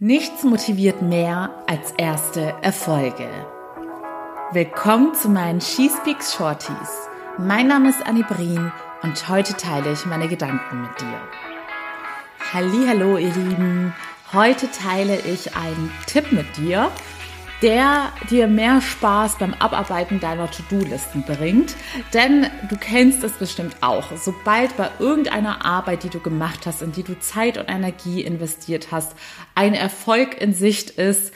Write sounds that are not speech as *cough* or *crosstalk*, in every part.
Nichts motiviert mehr als erste Erfolge. Willkommen zu meinen She Speaks Shorties. Mein Name ist Annie Brien und heute teile ich meine Gedanken mit dir. Hallo, ihr Lieben. Heute teile ich einen Tipp mit dir, der dir mehr Spaß beim Abarbeiten deiner To-Do-Listen bringt. Denn du kennst es bestimmt auch. Sobald bei irgendeiner Arbeit, die du gemacht hast, in die du Zeit und Energie investiert hast, ein Erfolg in Sicht ist,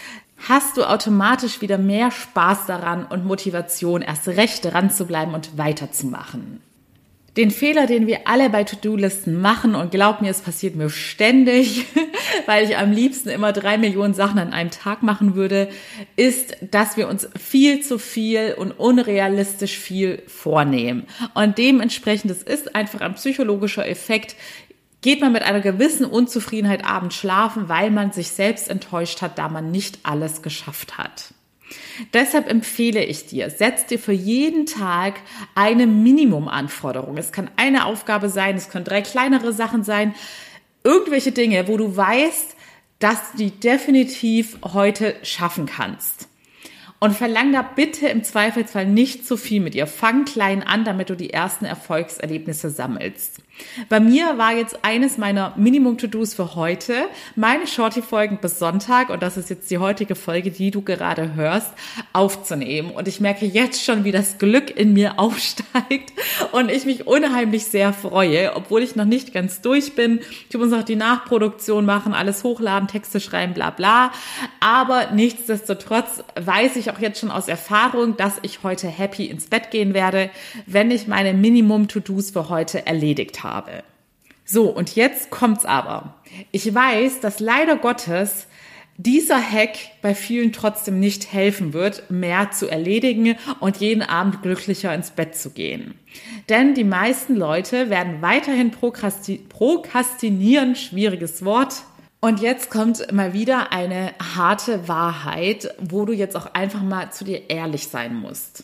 hast du automatisch wieder mehr Spaß daran und Motivation, erst recht dran zu bleiben und weiterzumachen. Den Fehler, den wir alle bei To-Do-Listen machen, und glaub mir, es passiert mir ständig, *laughs* weil ich am liebsten immer drei Millionen Sachen an einem Tag machen würde, ist, dass wir uns viel zu viel und unrealistisch viel vornehmen. Und dementsprechend, es ist einfach ein psychologischer Effekt, geht man mit einer gewissen Unzufriedenheit abends schlafen, weil man sich selbst enttäuscht hat, da man nicht alles geschafft hat. Deshalb empfehle ich dir, setz dir für jeden Tag eine Minimumanforderung. Es kann eine Aufgabe sein, es können drei kleinere Sachen sein, irgendwelche Dinge, wo du weißt, dass du die definitiv heute schaffen kannst. Und verlang da bitte im Zweifelsfall nicht zu viel mit ihr. Fang klein an, damit du die ersten Erfolgserlebnisse sammelst. Bei mir war jetzt eines meiner Minimum-To-Dos für heute, meine Shorty-Folgen bis Sonntag, und das ist jetzt die heutige Folge, die du gerade hörst, aufzunehmen. Und ich merke jetzt schon, wie das Glück in mir *laughs* aufsteigt und ich mich unheimlich sehr freue, obwohl ich noch nicht ganz durch bin. Ich muss noch die Nachproduktion machen, alles hochladen, Texte schreiben, bla bla. Aber nichtsdestotrotz weiß ich auch jetzt schon aus Erfahrung, dass ich heute happy ins Bett gehen werde, wenn ich meine Minimum-To-Dos für heute erledigt habe. So, und jetzt kommt's aber. Ich weiß, dass leider Gottes dieser Hack bei vielen trotzdem nicht helfen wird, mehr zu erledigen und jeden Abend glücklicher ins Bett zu gehen. Denn die meisten Leute werden weiterhin prokrasti prokrastinieren, schwieriges Wort. Und jetzt kommt mal wieder eine harte Wahrheit, wo du jetzt auch einfach mal zu dir ehrlich sein musst.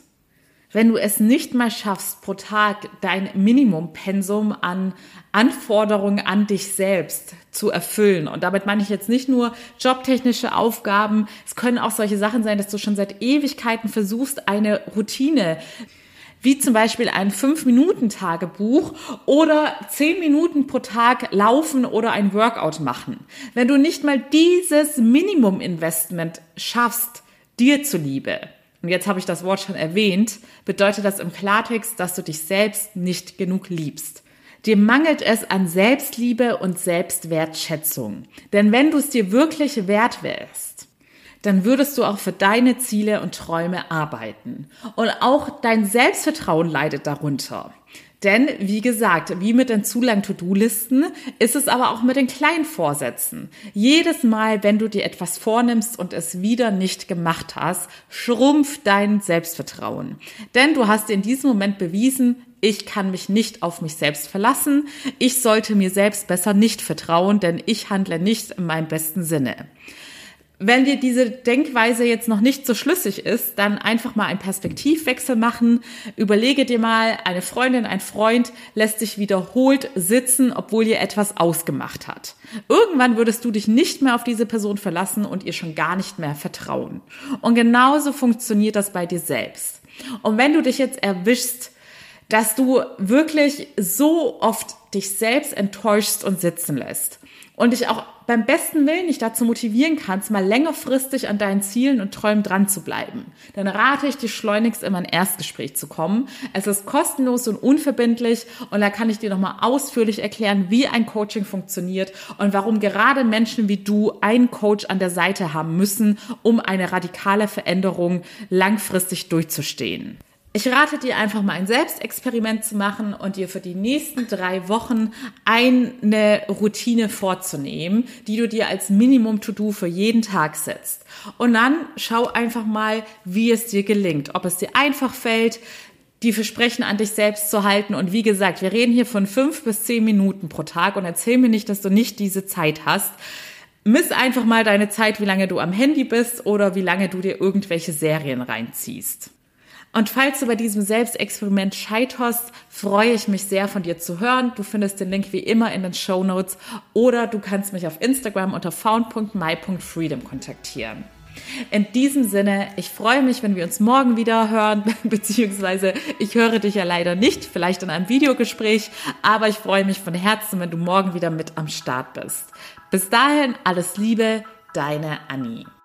Wenn du es nicht mal schaffst, pro Tag dein Minimumpensum an Anforderungen an dich selbst zu erfüllen. Und damit meine ich jetzt nicht nur jobtechnische Aufgaben. Es können auch solche Sachen sein, dass du schon seit Ewigkeiten versuchst, eine Routine wie zum Beispiel ein 5-Minuten-Tagebuch oder 10 Minuten pro Tag laufen oder ein Workout machen. Wenn du nicht mal dieses Minimum-Investment schaffst, dir zuliebe, und jetzt habe ich das Wort schon erwähnt, bedeutet das im Klartext, dass du dich selbst nicht genug liebst. Dir mangelt es an Selbstliebe und Selbstwertschätzung. Denn wenn du es dir wirklich wert wärst, dann würdest du auch für deine Ziele und Träume arbeiten. Und auch dein Selbstvertrauen leidet darunter. Denn, wie gesagt, wie mit den zu langen To-Do-Listen ist es aber auch mit den kleinen Vorsätzen. Jedes Mal, wenn du dir etwas vornimmst und es wieder nicht gemacht hast, schrumpft dein Selbstvertrauen. Denn du hast in diesem Moment bewiesen, ich kann mich nicht auf mich selbst verlassen, ich sollte mir selbst besser nicht vertrauen, denn ich handle nicht in meinem besten Sinne. Wenn dir diese Denkweise jetzt noch nicht so schlüssig ist, dann einfach mal einen Perspektivwechsel machen. Überlege dir mal, eine Freundin, ein Freund lässt dich wiederholt sitzen, obwohl ihr etwas ausgemacht hat. Irgendwann würdest du dich nicht mehr auf diese Person verlassen und ihr schon gar nicht mehr vertrauen. Und genauso funktioniert das bei dir selbst. Und wenn du dich jetzt erwischst, dass du wirklich so oft dich selbst enttäuschst und sitzen lässt und dich auch beim besten Willen nicht dazu motivieren kannst, mal längerfristig an deinen Zielen und Träumen dran zu bleiben, dann rate ich dir schleunigst immer ein Erstgespräch zu kommen. Es ist kostenlos und unverbindlich und da kann ich dir nochmal ausführlich erklären, wie ein Coaching funktioniert und warum gerade Menschen wie du einen Coach an der Seite haben müssen, um eine radikale Veränderung langfristig durchzustehen. Ich rate dir einfach mal ein Selbstexperiment zu machen und dir für die nächsten drei Wochen eine Routine vorzunehmen, die du dir als Minimum-To-Do für jeden Tag setzt. Und dann schau einfach mal, wie es dir gelingt, ob es dir einfach fällt, die Versprechen an dich selbst zu halten. Und wie gesagt, wir reden hier von fünf bis zehn Minuten pro Tag und erzähl mir nicht, dass du nicht diese Zeit hast. Miss einfach mal deine Zeit, wie lange du am Handy bist oder wie lange du dir irgendwelche Serien reinziehst. Und falls du bei diesem Selbstexperiment scheiterst, freue ich mich sehr von dir zu hören. Du findest den Link wie immer in den Show Notes oder du kannst mich auf Instagram unter found.my.freedom kontaktieren. In diesem Sinne, ich freue mich, wenn wir uns morgen wieder hören, *laughs* beziehungsweise ich höre dich ja leider nicht, vielleicht in einem Videogespräch, aber ich freue mich von Herzen, wenn du morgen wieder mit am Start bist. Bis dahin, alles Liebe, deine Annie.